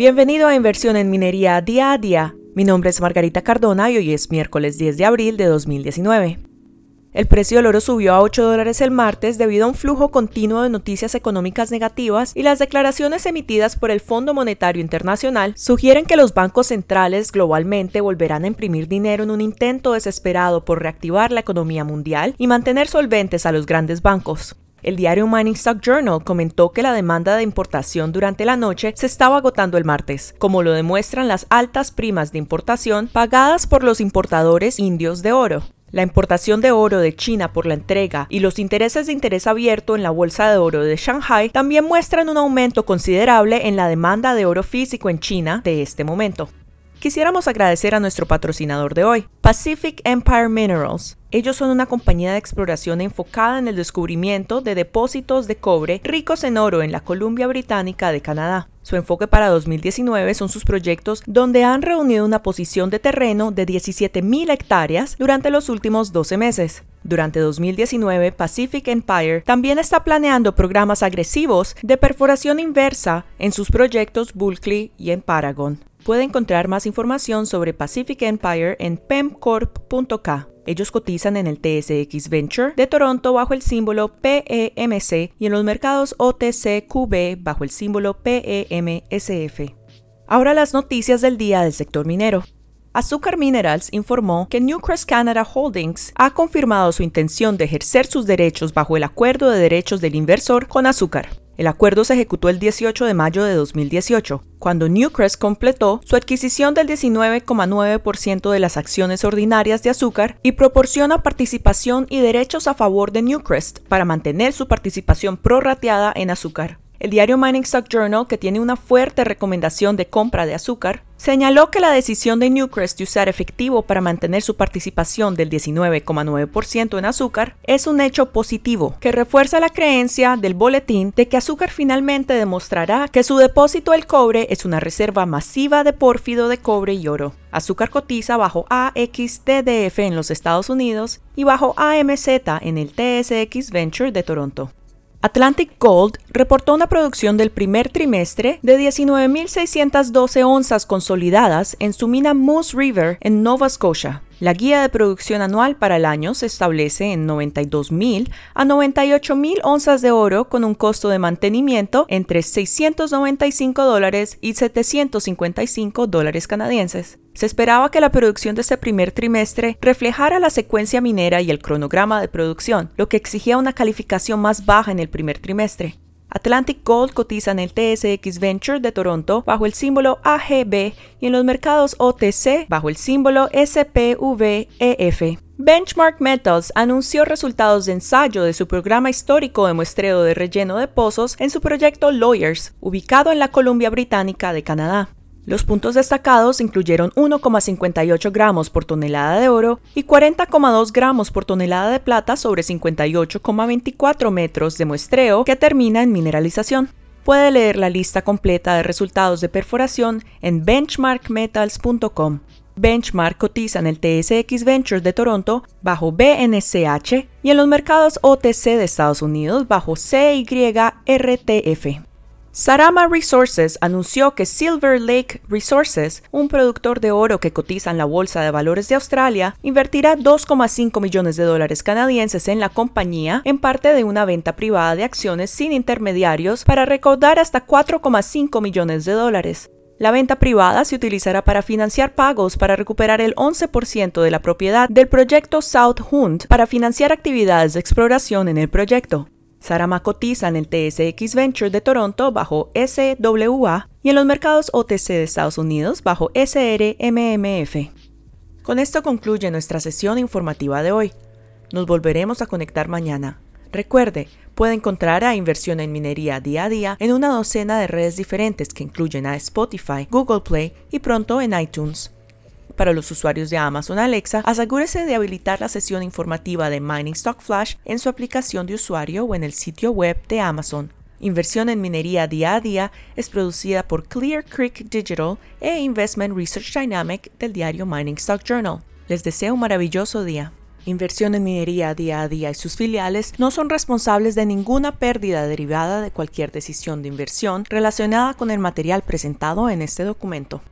Bienvenido a Inversión en Minería Día a Día. Mi nombre es Margarita Cardona y hoy es miércoles 10 de abril de 2019. El precio del oro subió a 8 dólares el martes debido a un flujo continuo de noticias económicas negativas y las declaraciones emitidas por el Fondo Monetario Internacional sugieren que los bancos centrales globalmente volverán a imprimir dinero en un intento desesperado por reactivar la economía mundial y mantener solventes a los grandes bancos. El diario Mining Stock Journal comentó que la demanda de importación durante la noche se estaba agotando el martes, como lo demuestran las altas primas de importación pagadas por los importadores indios de oro. La importación de oro de China por la entrega y los intereses de interés abierto en la bolsa de oro de Shanghai también muestran un aumento considerable en la demanda de oro físico en China de este momento. Quisiéramos agradecer a nuestro patrocinador de hoy, Pacific Empire Minerals. Ellos son una compañía de exploración enfocada en el descubrimiento de depósitos de cobre ricos en oro en la Columbia Británica de Canadá. Su enfoque para 2019 son sus proyectos donde han reunido una posición de terreno de 17.000 hectáreas durante los últimos 12 meses. Durante 2019, Pacific Empire también está planeando programas agresivos de perforación inversa en sus proyectos Bulkley y en Paragon. Puede encontrar más información sobre Pacific Empire en pemcorp.k. Ellos cotizan en el TSX Venture de Toronto bajo el símbolo PEMC y en los mercados OTCQB bajo el símbolo PEMSF. Ahora las noticias del día del sector minero. Azúcar Minerals informó que Newcrest Canada Holdings ha confirmado su intención de ejercer sus derechos bajo el acuerdo de derechos del inversor con Azúcar. El acuerdo se ejecutó el 18 de mayo de 2018, cuando Newcrest completó su adquisición del 19,9% de las acciones ordinarias de azúcar y proporciona participación y derechos a favor de Newcrest para mantener su participación prorrateada en azúcar. El diario Mining Stock Journal, que tiene una fuerte recomendación de compra de azúcar, señaló que la decisión de Newcrest de usar efectivo para mantener su participación del 19,9% en azúcar es un hecho positivo que refuerza la creencia del boletín de que azúcar finalmente demostrará que su depósito del cobre es una reserva masiva de pórfido de cobre y oro. Azúcar cotiza bajo AXTDF en los Estados Unidos y bajo AMZ en el TSX Venture de Toronto. Atlantic Gold reportó una producción del primer trimestre de 19.612 onzas consolidadas en su mina Moose River en Nova Scotia. La guía de producción anual para el año se establece en 92.000 a 98.000 onzas de oro con un costo de mantenimiento entre 695 dólares y 755 dólares canadienses. Se esperaba que la producción de este primer trimestre reflejara la secuencia minera y el cronograma de producción, lo que exigía una calificación más baja en el primer trimestre. Atlantic Gold cotiza en el TSX Venture de Toronto bajo el símbolo AGB y en los mercados OTC bajo el símbolo SPVEF. Benchmark Metals anunció resultados de ensayo de su programa histórico de muestreo de relleno de pozos en su proyecto Lawyers, ubicado en la Columbia Británica de Canadá. Los puntos destacados incluyeron 1,58 gramos por tonelada de oro y 40,2 gramos por tonelada de plata sobre 58,24 metros de muestreo que termina en mineralización. Puede leer la lista completa de resultados de perforación en benchmarkmetals.com. Benchmark cotiza en el TSX Ventures de Toronto bajo BNCH y en los mercados OTC de Estados Unidos bajo CYRTF. Sarama Resources anunció que Silver Lake Resources, un productor de oro que cotiza en la Bolsa de Valores de Australia, invertirá 2,5 millones de dólares canadienses en la compañía en parte de una venta privada de acciones sin intermediarios para recaudar hasta 4,5 millones de dólares. La venta privada se utilizará para financiar pagos para recuperar el 11% de la propiedad del proyecto South Hunt para financiar actividades de exploración en el proyecto. Sarama cotiza en el TSX Venture de Toronto bajo SWA y en los mercados OTC de Estados Unidos bajo SRMMF. Con esto concluye nuestra sesión informativa de hoy. Nos volveremos a conectar mañana. Recuerde, puede encontrar a Inversión en Minería día a día en una docena de redes diferentes que incluyen a Spotify, Google Play y pronto en iTunes. Para los usuarios de Amazon Alexa, asegúrese de habilitar la sesión informativa de Mining Stock Flash en su aplicación de usuario o en el sitio web de Amazon. Inversión en minería día a día es producida por Clear Creek Digital e Investment Research Dynamic del diario Mining Stock Journal. Les deseo un maravilloso día. Inversión en Minería Día a Día y sus filiales no son responsables de ninguna pérdida derivada de cualquier decisión de inversión relacionada con el material presentado en este documento.